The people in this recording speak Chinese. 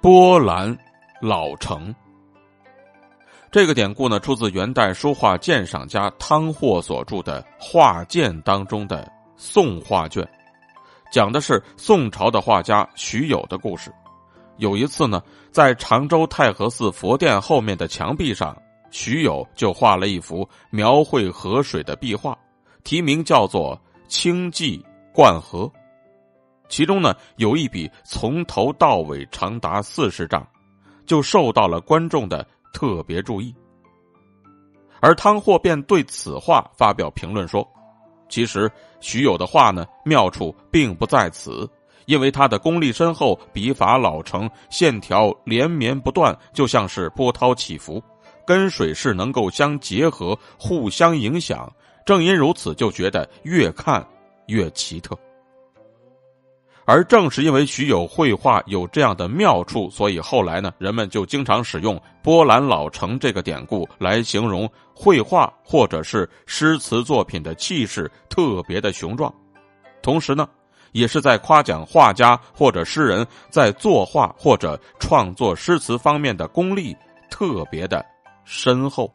波澜老成。这个典故呢，出自元代书画鉴赏家汤霍所著的《画鉴》当中的宋画卷，讲的是宋朝的画家徐有的故事。有一次呢，在常州太和寺佛殿后面的墙壁上，徐友就画了一幅描绘河水的壁画，题名叫做《清寂灌河》。其中呢，有一笔从头到尾长达四十丈，就受到了观众的特别注意。而汤霍便对此画发表评论说：“其实徐有的画呢，妙处并不在此，因为他的功力深厚，笔法老成，线条连绵不断，就像是波涛起伏，跟水势能够相结合，互相影响。正因如此，就觉得越看越奇特。”而正是因为徐有绘画有这样的妙处，所以后来呢，人们就经常使用“波澜老成”这个典故来形容绘画或者是诗词作品的气势特别的雄壮，同时呢，也是在夸奖画家或者诗人在作画或者创作诗词方面的功力特别的深厚。